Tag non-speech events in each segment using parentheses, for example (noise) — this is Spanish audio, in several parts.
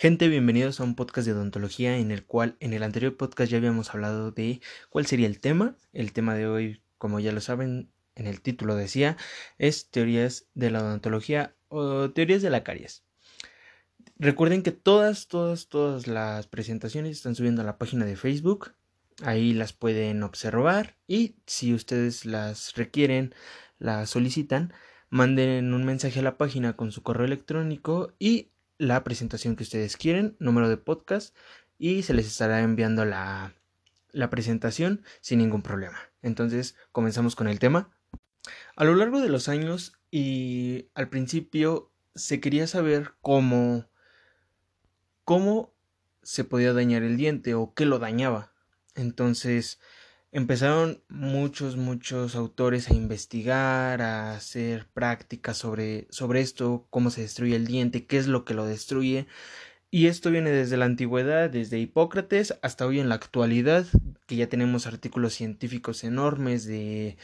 Gente, bienvenidos a un podcast de odontología en el cual en el anterior podcast ya habíamos hablado de cuál sería el tema. El tema de hoy, como ya lo saben, en el título decía, es teorías de la odontología o teorías de la caries. Recuerden que todas, todas, todas las presentaciones están subiendo a la página de Facebook. Ahí las pueden observar y si ustedes las requieren, las solicitan, manden un mensaje a la página con su correo electrónico y la presentación que ustedes quieren, número de podcast y se les estará enviando la, la presentación sin ningún problema. Entonces, comenzamos con el tema. A lo largo de los años y al principio se quería saber cómo cómo se podía dañar el diente o qué lo dañaba. Entonces, empezaron muchos, muchos autores a investigar, a hacer prácticas sobre, sobre esto, cómo se destruye el diente, qué es lo que lo destruye. Y esto viene desde la antigüedad, desde Hipócrates hasta hoy en la actualidad, que ya tenemos artículos científicos enormes de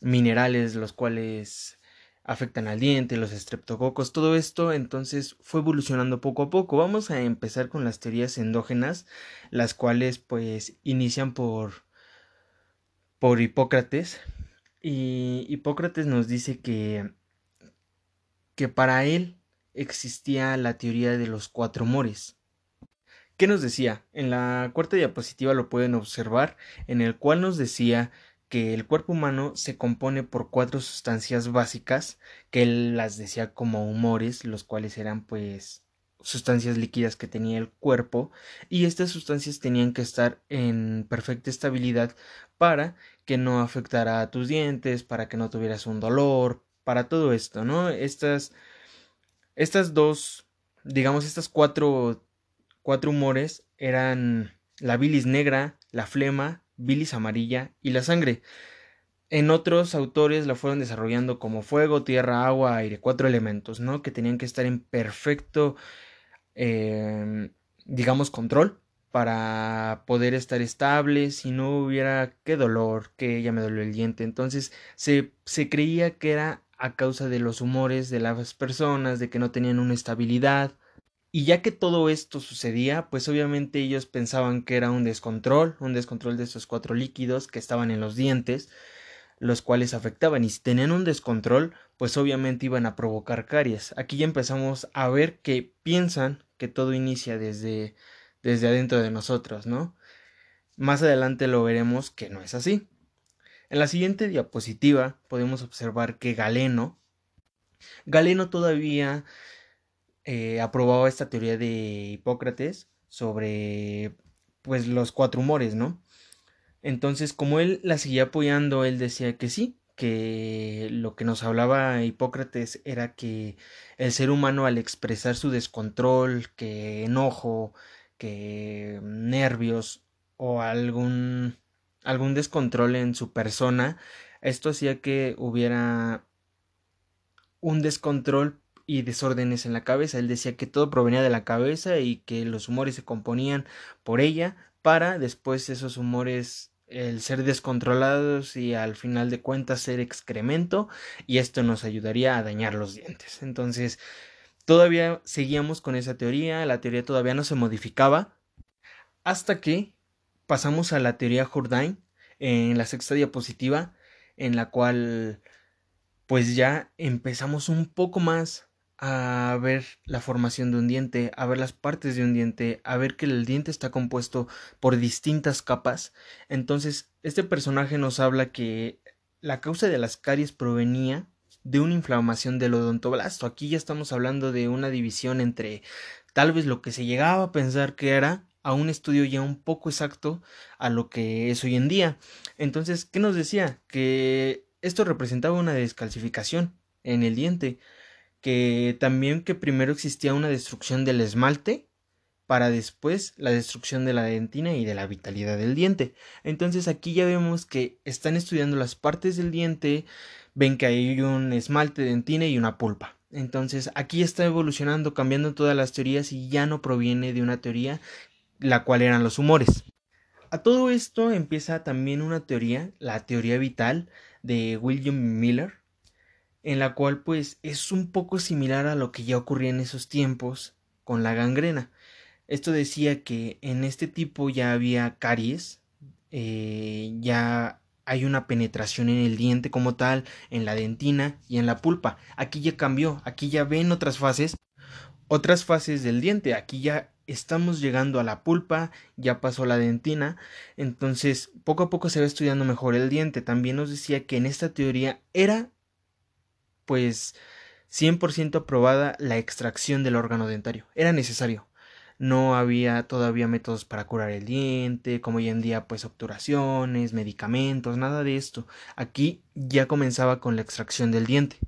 minerales, los cuales afectan al diente, los estreptococos, todo esto entonces fue evolucionando poco a poco. Vamos a empezar con las teorías endógenas, las cuales pues inician por por Hipócrates y Hipócrates nos dice que que para él existía la teoría de los cuatro humores. ¿Qué nos decía? En la cuarta diapositiva lo pueden observar, en el cual nos decía que el cuerpo humano se compone por cuatro sustancias básicas, que él las decía como humores, los cuales eran pues sustancias líquidas que tenía el cuerpo y estas sustancias tenían que estar en perfecta estabilidad para que no afectara a tus dientes, para que no tuvieras un dolor, para todo esto, ¿no? Estas estas dos, digamos estas cuatro cuatro humores eran la bilis negra, la flema, bilis amarilla y la sangre. En otros autores la fueron desarrollando como fuego, tierra, agua, aire, cuatro elementos, ¿no? Que tenían que estar en perfecto Em, digamos, control para poder estar estable, si no hubiera qué dolor, que ya me dolió el diente. Entonces se, se creía que era a causa de los humores de las personas, de que no tenían una estabilidad. Y ya que todo esto sucedía, pues obviamente ellos pensaban que era un descontrol, un descontrol de esos cuatro líquidos que estaban en los dientes, los cuales afectaban y si tenían un descontrol, pues obviamente iban a provocar caries. Aquí ya empezamos a ver que piensan que todo inicia desde desde adentro de nosotros, ¿no? Más adelante lo veremos que no es así. En la siguiente diapositiva podemos observar que Galeno Galeno todavía eh, aprobaba esta teoría de Hipócrates sobre pues los cuatro humores, ¿no? Entonces, como él la seguía apoyando, él decía que sí, que lo que nos hablaba Hipócrates era que el ser humano al expresar su descontrol, que enojo, que nervios o algún algún descontrol en su persona, esto hacía que hubiera un descontrol y desórdenes en la cabeza. Él decía que todo provenía de la cabeza y que los humores se componían por ella para después esos humores el ser descontrolados y al final de cuentas ser excremento y esto nos ayudaría a dañar los dientes. Entonces, todavía seguíamos con esa teoría, la teoría todavía no se modificaba hasta que pasamos a la teoría Jourdain en la sexta diapositiva en la cual pues ya empezamos un poco más a ver la formación de un diente, a ver las partes de un diente, a ver que el diente está compuesto por distintas capas. Entonces, este personaje nos habla que la causa de las caries provenía de una inflamación del odontoblasto. Aquí ya estamos hablando de una división entre tal vez lo que se llegaba a pensar que era a un estudio ya un poco exacto a lo que es hoy en día. Entonces, ¿qué nos decía? Que esto representaba una descalcificación en el diente que también que primero existía una destrucción del esmalte para después la destrucción de la dentina y de la vitalidad del diente. Entonces aquí ya vemos que están estudiando las partes del diente, ven que hay un esmalte, dentina y una pulpa. Entonces aquí está evolucionando, cambiando todas las teorías y ya no proviene de una teoría la cual eran los humores. A todo esto empieza también una teoría, la teoría vital de William Miller, en la cual pues es un poco similar a lo que ya ocurría en esos tiempos con la gangrena. Esto decía que en este tipo ya había caries, eh, ya hay una penetración en el diente como tal, en la dentina y en la pulpa. Aquí ya cambió, aquí ya ven otras fases, otras fases del diente. Aquí ya estamos llegando a la pulpa, ya pasó la dentina, entonces poco a poco se va estudiando mejor el diente. También nos decía que en esta teoría era pues 100% aprobada la extracción del órgano dentario. Era necesario. No había todavía métodos para curar el diente, como hoy en día pues obturaciones, medicamentos, nada de esto. Aquí ya comenzaba con la extracción del diente.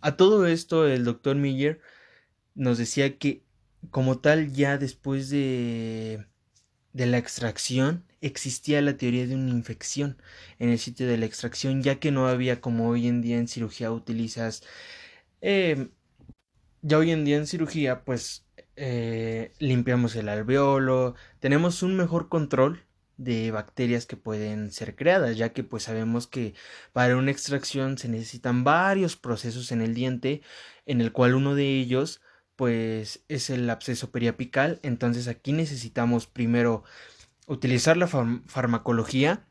A todo esto el doctor Miller nos decía que como tal ya después de de la extracción existía la teoría de una infección en el sitio de la extracción ya que no había como hoy en día en cirugía utilizas eh, ya hoy en día en cirugía pues eh, limpiamos el alveolo tenemos un mejor control de bacterias que pueden ser creadas ya que pues sabemos que para una extracción se necesitan varios procesos en el diente en el cual uno de ellos pues es el absceso periapical. Entonces aquí necesitamos primero utilizar la farmacología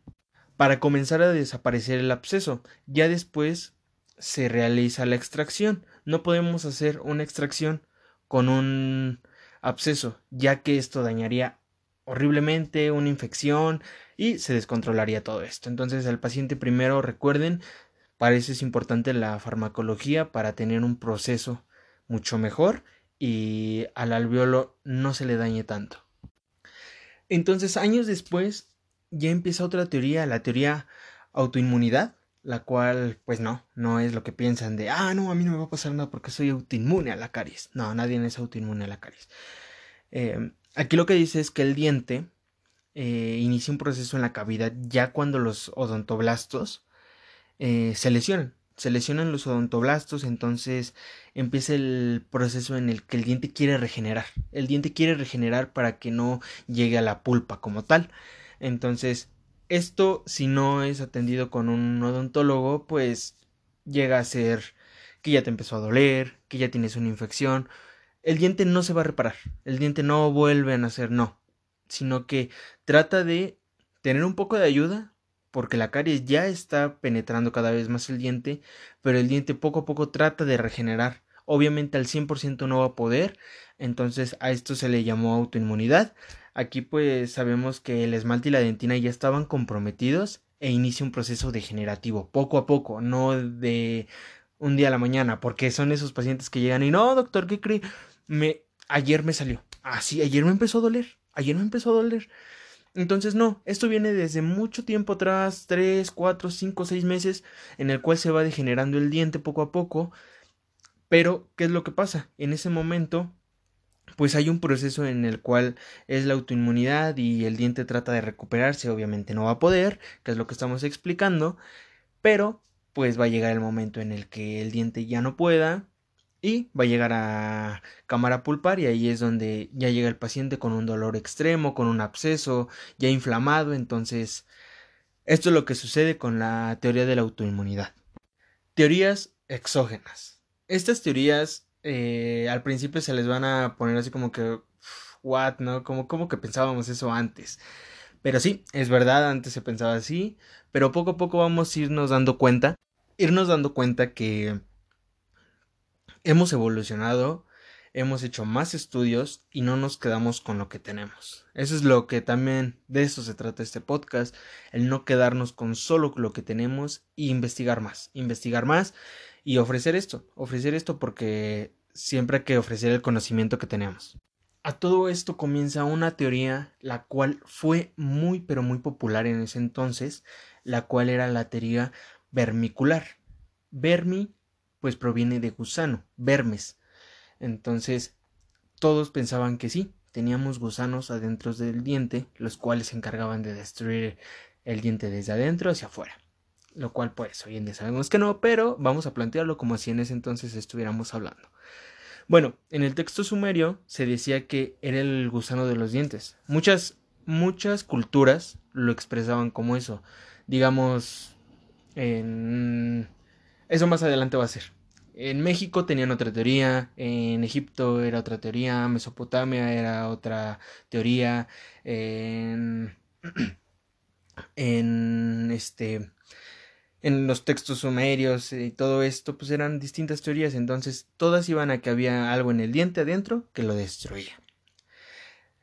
para comenzar a desaparecer el absceso. Ya después se realiza la extracción. No podemos hacer una extracción con un absceso, ya que esto dañaría horriblemente una infección y se descontrolaría todo esto. Entonces al paciente primero recuerden, para eso es importante la farmacología para tener un proceso mucho mejor y al alveolo no se le dañe tanto. Entonces, años después, ya empieza otra teoría, la teoría autoinmunidad, la cual, pues no, no es lo que piensan de, ah, no, a mí no me va a pasar nada porque soy autoinmune a la caries. No, nadie es autoinmune a la caries. Eh, aquí lo que dice es que el diente eh, inicia un proceso en la cavidad ya cuando los odontoblastos eh, se lesionan se lesionan los odontoblastos, entonces empieza el proceso en el que el diente quiere regenerar. El diente quiere regenerar para que no llegue a la pulpa como tal. Entonces, esto si no es atendido con un odontólogo, pues llega a ser que ya te empezó a doler, que ya tienes una infección. El diente no se va a reparar, el diente no vuelve a nacer, no, sino que trata de tener un poco de ayuda porque la caries ya está penetrando cada vez más el diente, pero el diente poco a poco trata de regenerar. Obviamente al 100% no va a poder, entonces a esto se le llamó autoinmunidad. Aquí pues sabemos que el esmalte y la dentina ya estaban comprometidos e inicia un proceso degenerativo, poco a poco, no de un día a la mañana, porque son esos pacientes que llegan y no, doctor, ¿qué cree? Me, ayer me salió. Ah, ayer me empezó a doler, ayer me empezó a doler. Entonces no, esto viene desde mucho tiempo atrás, 3, 4, 5, 6 meses, en el cual se va degenerando el diente poco a poco. Pero, ¿qué es lo que pasa? En ese momento, pues hay un proceso en el cual es la autoinmunidad y el diente trata de recuperarse, obviamente no va a poder, que es lo que estamos explicando, pero pues va a llegar el momento en el que el diente ya no pueda, y va a llegar a cámara pulpar y ahí es donde ya llega el paciente con un dolor extremo, con un absceso ya inflamado, entonces esto es lo que sucede con la teoría de la autoinmunidad. Teorías exógenas. Estas teorías eh, al principio se les van a poner así como que, what, ¿no? Como, como que pensábamos eso antes. Pero sí, es verdad, antes se pensaba así, pero poco a poco vamos a irnos dando cuenta, irnos dando cuenta que hemos evolucionado, hemos hecho más estudios y no nos quedamos con lo que tenemos. Eso es lo que también de eso se trata este podcast, el no quedarnos con solo lo que tenemos y investigar más, investigar más y ofrecer esto, ofrecer esto porque siempre hay que ofrecer el conocimiento que tenemos. A todo esto comienza una teoría la cual fue muy pero muy popular en ese entonces, la cual era la teoría vermicular. Vermi pues proviene de gusano, vermes. Entonces, todos pensaban que sí, teníamos gusanos adentro del diente, los cuales se encargaban de destruir el diente desde adentro hacia afuera. Lo cual, pues, hoy en día sabemos que no, pero vamos a plantearlo como si en ese entonces estuviéramos hablando. Bueno, en el texto sumerio se decía que era el gusano de los dientes. Muchas, muchas culturas lo expresaban como eso. Digamos, en... Eso más adelante va a ser En México tenían otra teoría, en Egipto era otra teoría, Mesopotamia era otra teoría, en, (clears throat) en este en los textos sumerios y todo esto, pues eran distintas teorías, entonces todas iban a que había algo en el diente adentro que lo destruía.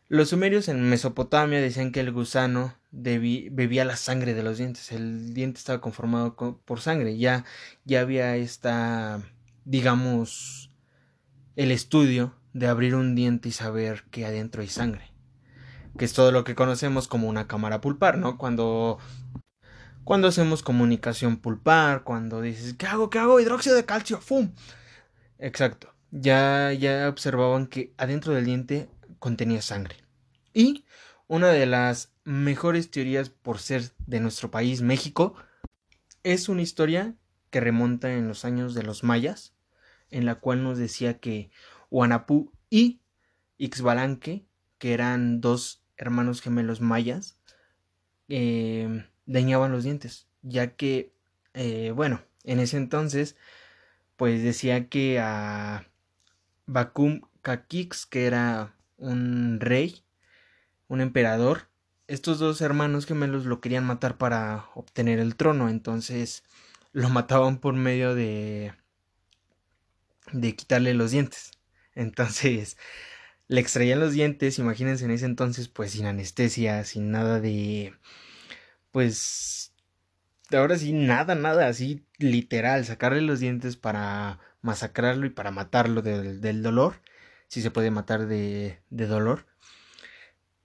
Los sumerios en Mesopotamia decían que el gusano bebía la sangre de los dientes, el diente estaba conformado por sangre, ya, ya había esta, digamos, el estudio de abrir un diente y saber que adentro hay sangre, que es todo lo que conocemos como una cámara pulpar, ¿no? Cuando cuando hacemos comunicación pulpar, cuando dices, ¿qué hago? ¿Qué hago? Hidróxido de calcio, ¡fum! Exacto. Ya, ya observaban que adentro del diente contenía sangre. Y una de las mejores teorías por ser de nuestro país, México, es una historia que remonta en los años de los mayas, en la cual nos decía que Huanapú y Ixbalanque, que eran dos hermanos gemelos mayas, eh, dañaban los dientes, ya que, eh, bueno, en ese entonces, pues decía que a Bakum Kakix, que era un rey, un emperador, estos dos hermanos gemelos lo querían matar para obtener el trono, entonces lo mataban por medio de de quitarle los dientes. Entonces, le extraían los dientes, imagínense en ese entonces, pues sin anestesia, sin nada de pues ahora sí, nada, nada, así literal, sacarle los dientes para masacrarlo y para matarlo del, dolor, si se puede matar de, de, dolor,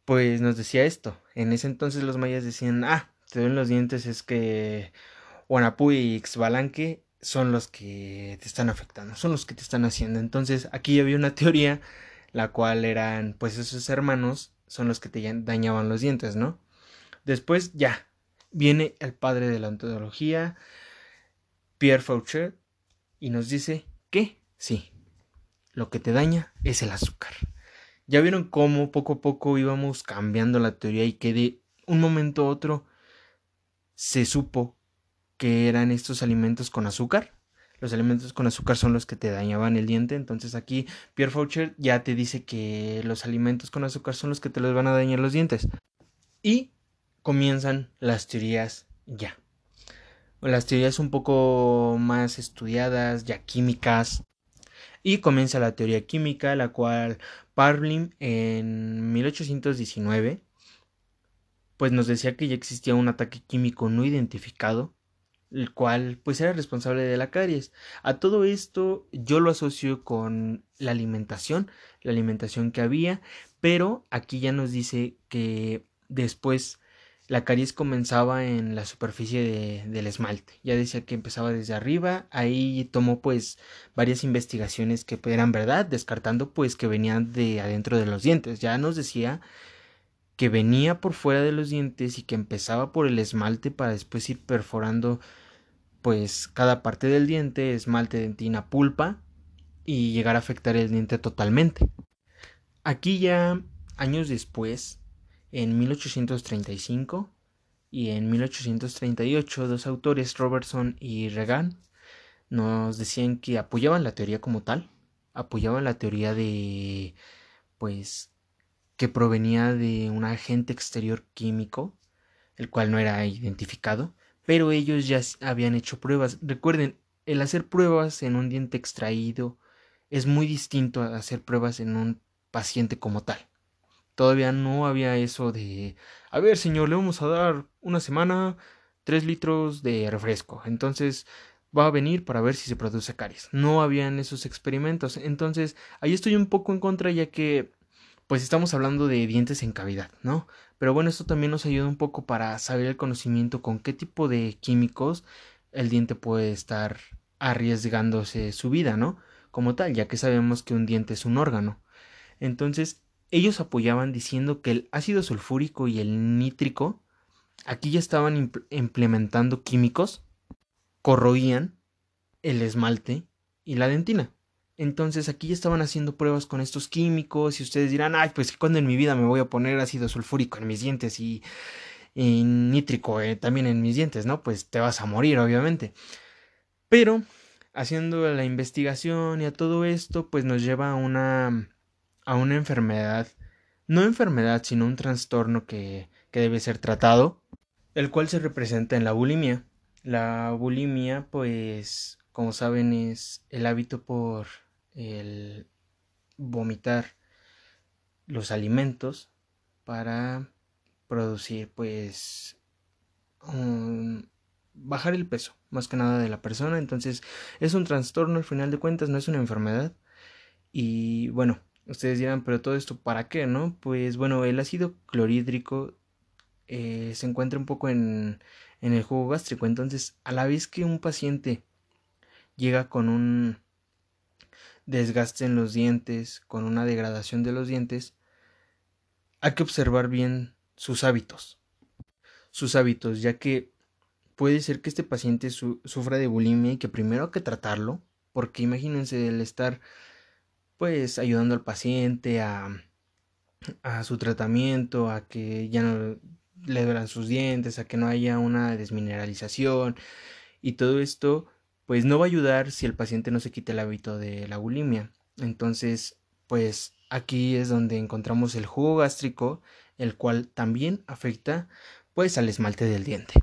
pues nos decía esto. En ese entonces los mayas decían, ah, te ven los dientes, es que Huanapu y Xbalanque son los que te están afectando, son los que te están haciendo. Entonces aquí había una teoría, la cual eran, pues esos hermanos son los que te dañaban los dientes, ¿no? Después ya, viene el padre de la ontología, Pierre Faucher, y nos dice que sí, lo que te daña es el azúcar. Ya vieron cómo poco a poco íbamos cambiando la teoría y que de un momento a otro se supo que eran estos alimentos con azúcar. Los alimentos con azúcar son los que te dañaban el diente. Entonces aquí Pierre Faucher ya te dice que los alimentos con azúcar son los que te los van a dañar los dientes. Y comienzan las teorías ya. Las teorías un poco más estudiadas, ya químicas. Y comienza la teoría química, la cual Parlin en 1819 pues nos decía que ya existía un ataque químico no identificado, el cual pues era responsable de la caries. A todo esto yo lo asocio con la alimentación, la alimentación que había, pero aquí ya nos dice que después la caries comenzaba en la superficie del esmalte. Ya decía que empezaba desde arriba. Ahí tomó pues varias investigaciones que eran verdad, descartando pues que venían de adentro de los dientes. Ya nos decía que venía por fuera de los dientes y que empezaba por el esmalte para después ir perforando pues cada parte del diente, esmalte, dentina, pulpa y llegar a afectar el diente totalmente. Aquí ya años después en 1835 y en 1838 dos autores, Robertson y Regan, nos decían que apoyaban la teoría como tal, apoyaban la teoría de, pues, que provenía de un agente exterior químico, el cual no era identificado, pero ellos ya habían hecho pruebas. Recuerden, el hacer pruebas en un diente extraído es muy distinto a hacer pruebas en un paciente como tal. Todavía no había eso de, a ver señor, le vamos a dar una semana tres litros de refresco. Entonces va a venir para ver si se produce caries. No habían esos experimentos. Entonces ahí estoy un poco en contra ya que pues estamos hablando de dientes en cavidad, ¿no? Pero bueno, esto también nos ayuda un poco para saber el conocimiento con qué tipo de químicos el diente puede estar arriesgándose su vida, ¿no? Como tal, ya que sabemos que un diente es un órgano. Entonces, ellos apoyaban diciendo que el ácido sulfúrico y el nítrico aquí ya estaban implementando químicos, corroían el esmalte y la dentina. Entonces aquí ya estaban haciendo pruebas con estos químicos y ustedes dirán, ay, pues cuando en mi vida me voy a poner ácido sulfúrico en mis dientes y, nítrico eh, también en mis dientes, ¿no? Pues te vas a morir, obviamente. Pero haciendo la investigación y a todo esto, pues nos lleva a una a una enfermedad, no enfermedad, sino un trastorno que, que debe ser tratado, el cual se representa en la bulimia. La bulimia, pues, como saben, es el hábito por el vomitar los alimentos para producir, pues, bajar el peso, más que nada de la persona. Entonces, es un trastorno al final de cuentas, no es una enfermedad. Y bueno, Ustedes dirán, pero todo esto para qué, ¿no? Pues bueno, el ácido clorhídrico eh, se encuentra un poco en, en el jugo gástrico. Entonces, a la vez que un paciente llega con un desgaste en los dientes, con una degradación de los dientes, hay que observar bien sus hábitos. Sus hábitos, ya que puede ser que este paciente sufra de bulimia y que primero hay que tratarlo, porque imagínense el estar pues ayudando al paciente a, a su tratamiento, a que ya no le duelan sus dientes, a que no haya una desmineralización y todo esto pues no va a ayudar si el paciente no se quita el hábito de la bulimia. Entonces, pues aquí es donde encontramos el jugo gástrico, el cual también afecta pues al esmalte del diente.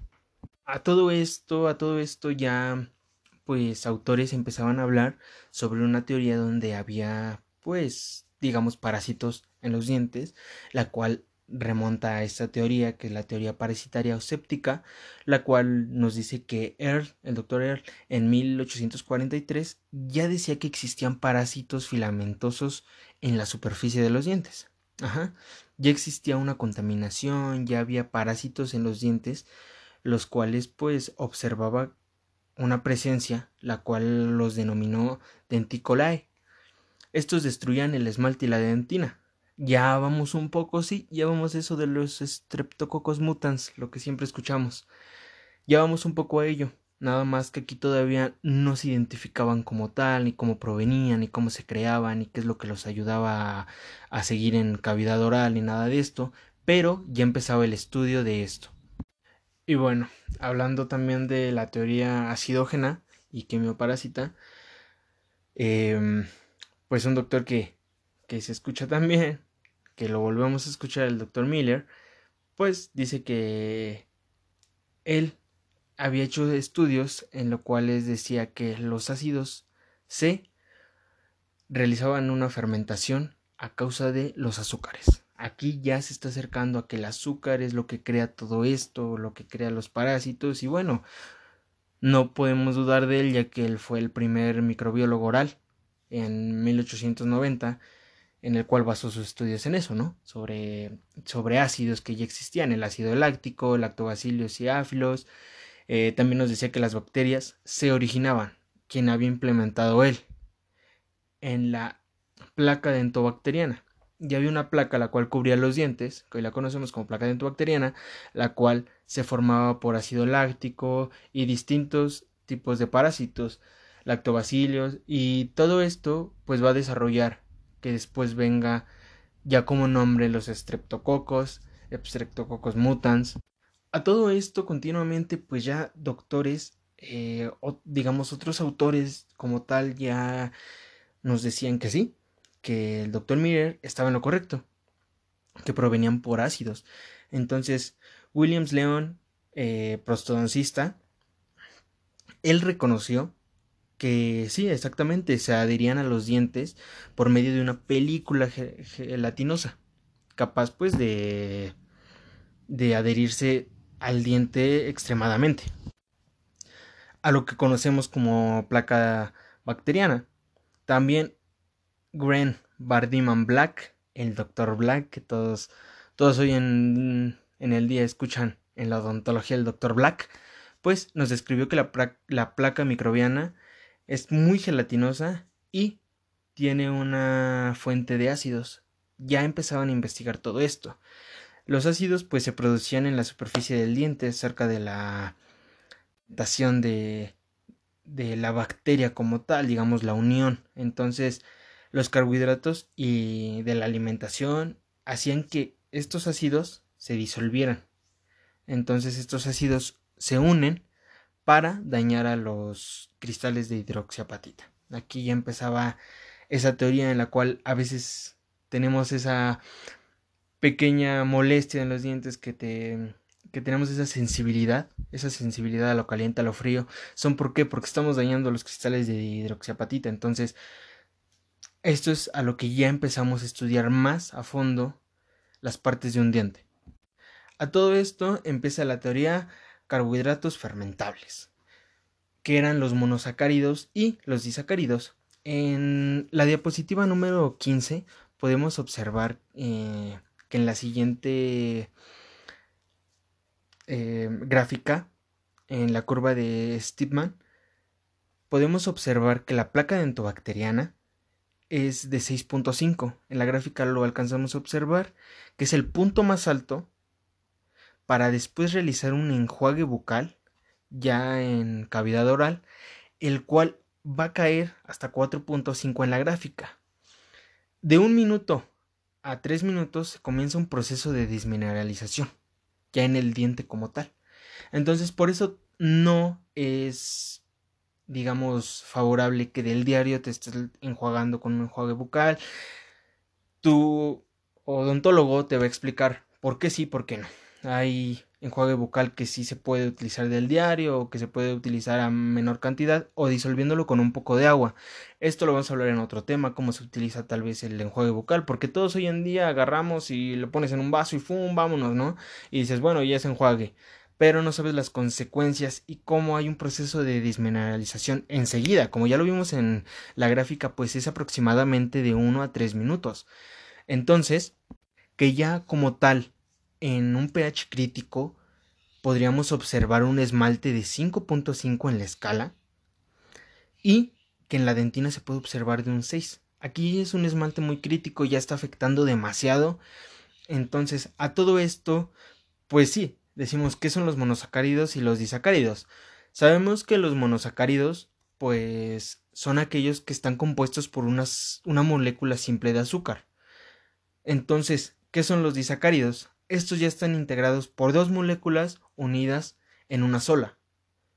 A todo esto, a todo esto ya pues autores empezaban a hablar sobre una teoría donde había pues digamos parásitos en los dientes, la cual remonta a esta teoría que es la teoría parasitaria o séptica, la cual nos dice que Earl, el doctor Earl, en 1843 ya decía que existían parásitos filamentosos en la superficie de los dientes. Ajá. Ya existía una contaminación, ya había parásitos en los dientes, los cuales pues observaba una presencia, la cual los denominó denticolae. Estos destruían el esmalte y la dentina. Ya vamos un poco, sí, ya vamos eso de los streptococcus mutans, lo que siempre escuchamos. Ya vamos un poco a ello. Nada más que aquí todavía no se identificaban como tal, ni cómo provenían, ni cómo se creaban, ni qué es lo que los ayudaba a, a seguir en cavidad oral, ni nada de esto, pero ya empezaba el estudio de esto. Y bueno, hablando también de la teoría acidógena y quimioparásita, eh, pues un doctor que, que se escucha también, que lo volvemos a escuchar, el doctor Miller, pues dice que él había hecho estudios en los cuales decía que los ácidos C realizaban una fermentación a causa de los azúcares. Aquí ya se está acercando a que el azúcar es lo que crea todo esto, lo que crea los parásitos y bueno, no podemos dudar de él ya que él fue el primer microbiólogo oral en 1890 en el cual basó sus estudios en eso, ¿no? Sobre, sobre ácidos que ya existían, el ácido láctico, lactobacillus y áfilos. Eh, también nos decía que las bacterias se originaban, quien había implementado él, en la placa dentobacteriana y había una placa la cual cubría los dientes, que hoy la conocemos como placa dentobacteriana, la cual se formaba por ácido láctico y distintos tipos de parásitos, lactobacilios, y todo esto pues va a desarrollar que después venga ya como nombre los streptococos, streptococos mutans. A todo esto continuamente pues ya doctores eh, o digamos otros autores como tal ya nos decían que sí, que el doctor Miller estaba en lo correcto, que provenían por ácidos. Entonces, Williams Leon, eh, prostodoncista, él reconoció que sí, exactamente, se adherían a los dientes por medio de una película gelatinosa, capaz pues de, de adherirse al diente extremadamente, a lo que conocemos como placa bacteriana. También Gren Bardiman Black, el Doctor Black, que todos, todos hoy en, en el día escuchan en la odontología el Doctor Black, pues nos describió que la, la placa microbiana es muy gelatinosa y tiene una fuente de ácidos. Ya empezaban a investigar todo esto. Los ácidos pues se producían en la superficie del diente cerca de la dación de, de la bacteria como tal, digamos la unión. Entonces los carbohidratos y de la alimentación hacían que estos ácidos se disolvieran. Entonces estos ácidos se unen para dañar a los cristales de hidroxiapatita. Aquí ya empezaba esa teoría en la cual a veces tenemos esa pequeña molestia en los dientes que te que tenemos esa sensibilidad, esa sensibilidad a lo caliente, a lo frío, son por qué? Porque estamos dañando los cristales de hidroxiapatita. Entonces, esto es a lo que ya empezamos a estudiar más a fondo las partes de un diente. A todo esto empieza la teoría carbohidratos fermentables, que eran los monosacáridos y los disacáridos. En la diapositiva número 15 podemos observar eh, que en la siguiente eh, gráfica, en la curva de Stipman, podemos observar que la placa dentobacteriana es de 6.5. En la gráfica lo alcanzamos a observar, que es el punto más alto para después realizar un enjuague bucal ya en cavidad oral, el cual va a caer hasta 4.5 en la gráfica. De un minuto a tres minutos comienza un proceso de desmineralización, ya en el diente como tal. Entonces, por eso no es, digamos, favorable que del diario te estés enjuagando con un enjuague bucal. Tu odontólogo te va a explicar por qué sí, por qué no. Hay enjuague bucal que sí se puede utilizar del diario o que se puede utilizar a menor cantidad o disolviéndolo con un poco de agua. Esto lo vamos a hablar en otro tema, cómo se utiliza tal vez el enjuague bucal, porque todos hoy en día agarramos y lo pones en un vaso y ¡fum! vámonos, ¿no? Y dices, bueno, ya es enjuague. Pero no sabes las consecuencias y cómo hay un proceso de desmineralización enseguida. Como ya lo vimos en la gráfica, pues es aproximadamente de 1 a 3 minutos. Entonces, que ya como tal en un pH crítico podríamos observar un esmalte de 5.5 en la escala y que en la dentina se puede observar de un 6. Aquí es un esmalte muy crítico, ya está afectando demasiado. Entonces, a todo esto, pues sí, decimos qué son los monosacáridos y los disacáridos. Sabemos que los monosacáridos, pues, son aquellos que están compuestos por unas, una molécula simple de azúcar. Entonces, ¿qué son los disacáridos? Estos ya están integrados por dos moléculas unidas en una sola.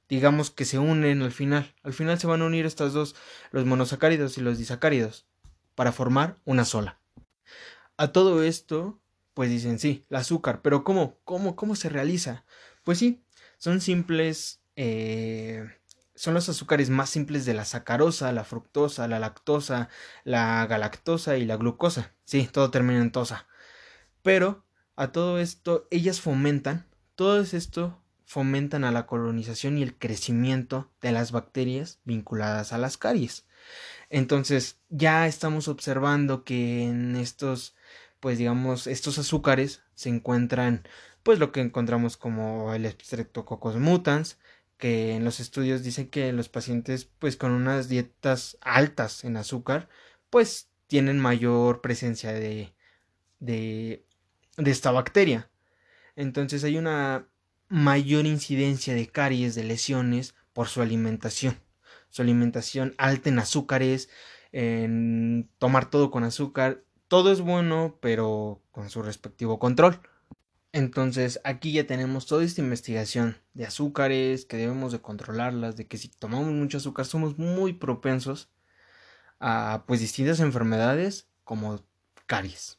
Digamos que se unen al final. Al final se van a unir estas dos, los monosacáridos y los disacáridos, para formar una sola. A todo esto, pues dicen sí, el azúcar, pero ¿cómo? ¿Cómo? ¿Cómo se realiza? Pues sí, son simples, eh, son los azúcares más simples de la sacarosa, la fructosa, la lactosa, la galactosa y la glucosa. Sí, todo termina en tosa. Pero a todo esto, ellas fomentan, todo esto fomentan a la colonización y el crecimiento de las bacterias vinculadas a las caries. Entonces, ya estamos observando que en estos, pues digamos, estos azúcares se encuentran, pues lo que encontramos como el Streptococcus mutans, que en los estudios dicen que los pacientes, pues con unas dietas altas en azúcar, pues tienen mayor presencia de, de de esta bacteria. Entonces hay una mayor incidencia de caries, de lesiones por su alimentación. Su alimentación alta en azúcares, en tomar todo con azúcar. Todo es bueno, pero con su respectivo control. Entonces aquí ya tenemos toda esta investigación de azúcares, que debemos de controlarlas, de que si tomamos mucho azúcar somos muy propensos a pues distintas enfermedades como caries.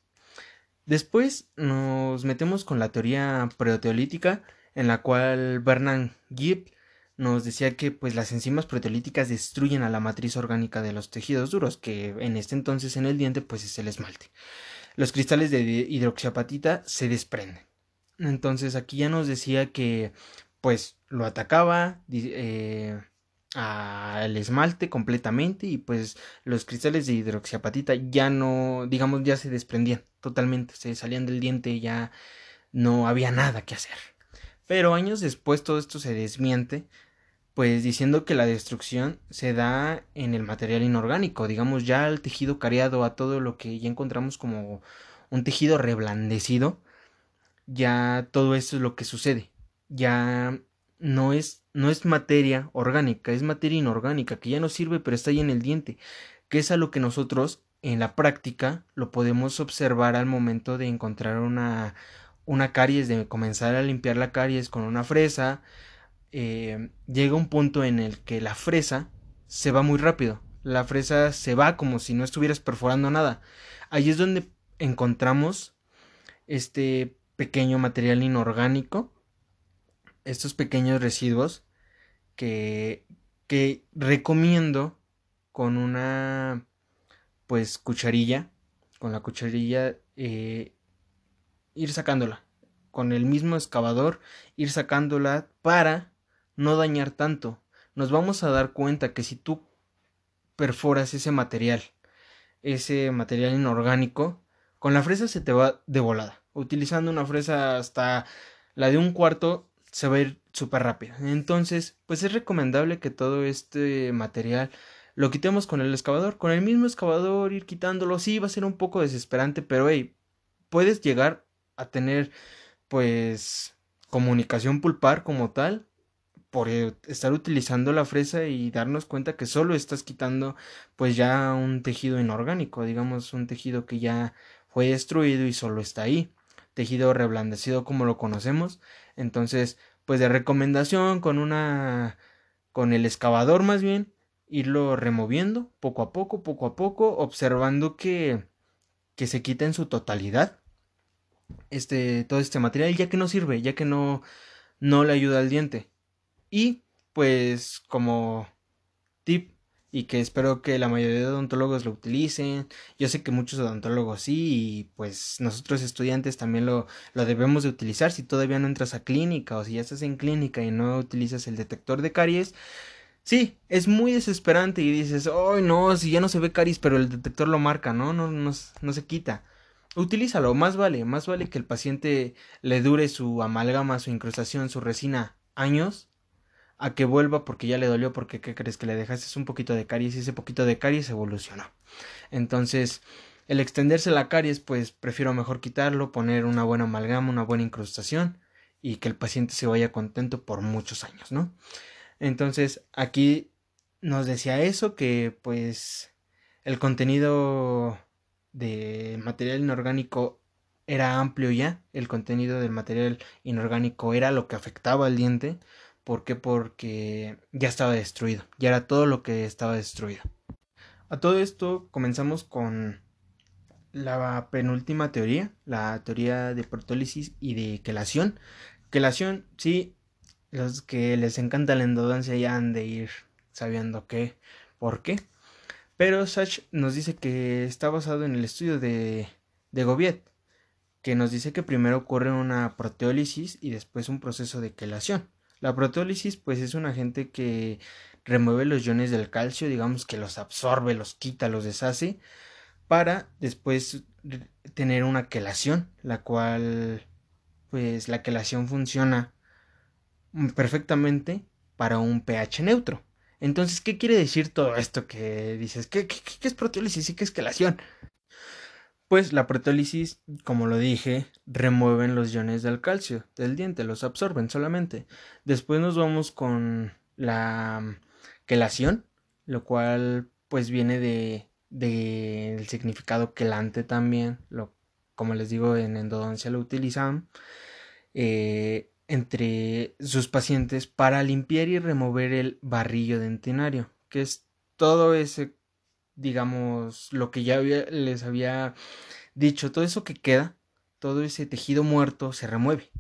Después nos metemos con la teoría proteolítica, en la cual Bernard Gibb nos decía que pues las enzimas proteolíticas destruyen a la matriz orgánica de los tejidos duros, que en este entonces en el diente pues es el esmalte. Los cristales de hidroxiapatita se desprenden. Entonces aquí ya nos decía que pues lo atacaba, eh, al esmalte completamente y pues los cristales de hidroxiapatita ya no, digamos, ya se desprendían totalmente, se salían del diente, ya no había nada que hacer. Pero años después todo esto se desmiente, pues diciendo que la destrucción se da en el material inorgánico, digamos ya al tejido cariado, a todo lo que ya encontramos como un tejido reblandecido, ya todo esto es lo que sucede. Ya no es, no es materia orgánica, es materia inorgánica, que ya no sirve, pero está ahí en el diente, que es a lo que nosotros en la práctica lo podemos observar al momento de encontrar una, una caries, de comenzar a limpiar la caries con una fresa, eh, llega un punto en el que la fresa se va muy rápido. La fresa se va como si no estuvieras perforando nada. Ahí es donde encontramos este pequeño material inorgánico, estos pequeños residuos que, que recomiendo con una pues cucharilla, con la cucharilla eh, ir sacándola, con el mismo excavador ir sacándola para no dañar tanto. Nos vamos a dar cuenta que si tú perforas ese material, ese material inorgánico, con la fresa se te va de volada. Utilizando una fresa hasta la de un cuarto se va a ir súper rápido. Entonces, pues es recomendable que todo este material lo quitemos con el excavador. Con el mismo excavador ir quitándolo. Sí, va a ser un poco desesperante, pero hey, puedes llegar a tener pues comunicación pulpar como tal por eh, estar utilizando la fresa y darnos cuenta que solo estás quitando pues ya un tejido inorgánico, digamos un tejido que ya fue destruido y solo está ahí, tejido reblandecido como lo conocemos, entonces pues de recomendación con una con el excavador más bien irlo removiendo poco a poco, poco a poco, observando que que se quita en su totalidad este todo este material ya que no sirve, ya que no no le ayuda al diente. Y pues como y que espero que la mayoría de odontólogos lo utilicen. Yo sé que muchos odontólogos sí y pues nosotros estudiantes también lo, lo debemos de utilizar si todavía no entras a clínica o si ya estás en clínica y no utilizas el detector de caries. Sí, es muy desesperante y dices, ay no, si ya no se ve caries, pero el detector lo marca, ¿no? No, no, no se quita. Utilízalo, más vale, más vale que el paciente le dure su amalgama, su incrustación, su resina años a que vuelva porque ya le dolió, porque ¿qué crees que le dejaste un poquito de caries y ese poquito de caries evolucionó. Entonces, el extenderse la caries, pues prefiero mejor quitarlo, poner una buena amalgama, una buena incrustación y que el paciente se vaya contento por muchos años, ¿no? Entonces, aquí nos decía eso, que pues el contenido de material inorgánico era amplio ya, el contenido del material inorgánico era lo que afectaba al diente, ¿Por qué? Porque ya estaba destruido, ya era todo lo que estaba destruido. A todo esto comenzamos con la penúltima teoría, la teoría de protólisis y de quelación. Quelación, sí, los que les encanta la endodoncia ya han de ir sabiendo qué, por qué. Pero Sach nos dice que está basado en el estudio de, de Goviet, que nos dice que primero ocurre una proteólisis y después un proceso de quelación. La protólisis pues es un agente que remueve los iones del calcio, digamos que los absorbe, los quita, los deshace, para después tener una quelación, la cual pues la quelación funciona perfectamente para un pH neutro. Entonces, ¿qué quiere decir todo esto que dices? ¿Qué, qué, es proteólisis y qué es quelación? Pues la protólisis, como lo dije, remueven los iones del calcio del diente, los absorben solamente. Después nos vamos con la quelación, lo cual pues viene de del significado quelante también, lo, como les digo en endodoncia lo utilizan eh, entre sus pacientes para limpiar y remover el barrillo dentinario, que es todo ese digamos, lo que ya les había dicho, todo eso que queda, todo ese tejido muerto se remueve,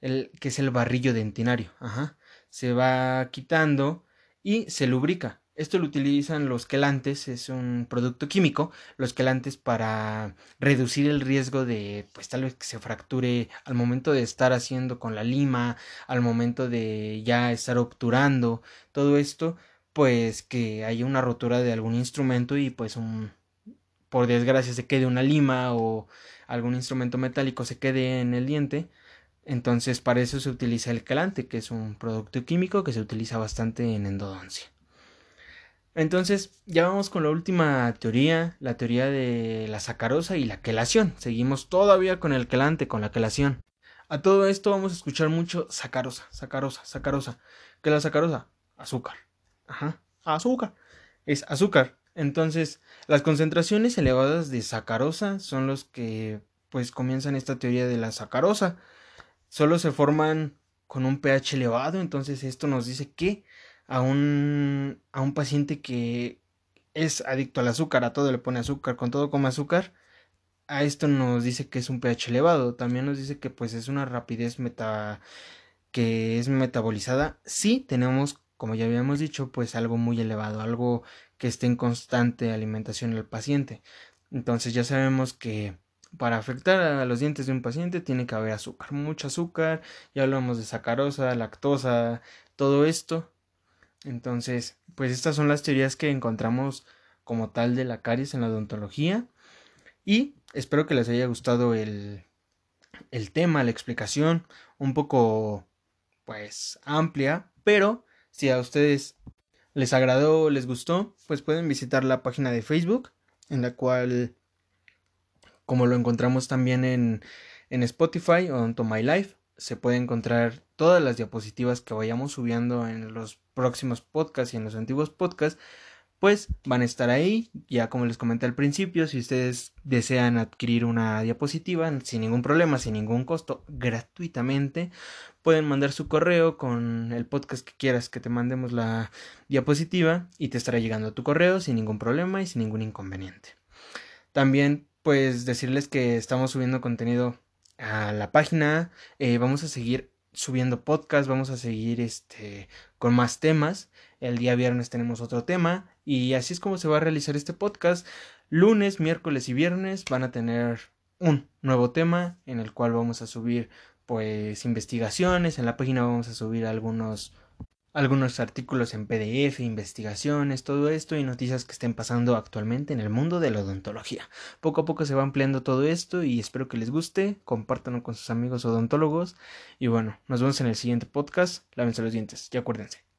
el, que es el barrillo dentinario, ajá, se va quitando y se lubrica. Esto lo utilizan los quelantes, es un producto químico, los quelantes para reducir el riesgo de, pues tal vez que se fracture al momento de estar haciendo con la lima, al momento de ya estar obturando, todo esto pues que haya una rotura de algún instrumento y pues un por desgracia se quede una lima o algún instrumento metálico se quede en el diente. Entonces para eso se utiliza el calante que es un producto químico que se utiliza bastante en endodoncia. Entonces ya vamos con la última teoría la teoría de la sacarosa y la quelación. Seguimos todavía con el quelante con la quelación. A todo esto vamos a escuchar mucho sacarosa sacarosa sacarosa. ¿qué es la sacarosa azúcar Ajá, azúcar. Es azúcar. Entonces, las concentraciones elevadas de sacarosa son los que pues comienzan esta teoría de la sacarosa. Solo se forman con un pH elevado, entonces esto nos dice que a un, a un paciente que es adicto al azúcar, a todo le pone azúcar, con todo come azúcar, a esto nos dice que es un pH elevado, también nos dice que pues es una rapidez meta que es metabolizada si tenemos, como ya habíamos dicho, pues algo muy elevado, algo que esté en constante alimentación el paciente. Entonces ya sabemos que para afectar a los dientes de un paciente tiene que haber azúcar, mucho azúcar, ya hablamos de sacarosa, lactosa, todo esto. Entonces, pues estas son las teorías que encontramos como tal de la caries en la odontología y espero que les haya gustado el, el tema, la explicación, un poco pues amplia, pero si a ustedes les agradó, les gustó, pues pueden visitar la página de Facebook, en la cual, como lo encontramos también en, en Spotify o en My Life, se puede encontrar todas las diapositivas que vayamos subiendo en los próximos podcasts y en los antiguos podcasts pues van a estar ahí. Ya como les comenté al principio, si ustedes desean adquirir una diapositiva sin ningún problema, sin ningún costo, gratuitamente, pueden mandar su correo con el podcast que quieras que te mandemos la diapositiva y te estará llegando a tu correo sin ningún problema y sin ningún inconveniente. También pues decirles que estamos subiendo contenido a la página, eh, vamos a seguir subiendo podcast, vamos a seguir este con más temas. El día viernes tenemos otro tema y así es como se va a realizar este podcast. Lunes, miércoles y viernes van a tener un nuevo tema en el cual vamos a subir pues investigaciones. En la página vamos a subir algunos algunos artículos en PDF, investigaciones, todo esto y noticias que estén pasando actualmente en el mundo de la odontología. Poco a poco se va ampliando todo esto y espero que les guste, compártanlo con sus amigos odontólogos y bueno, nos vemos en el siguiente podcast. Lávense los dientes, ya acuérdense.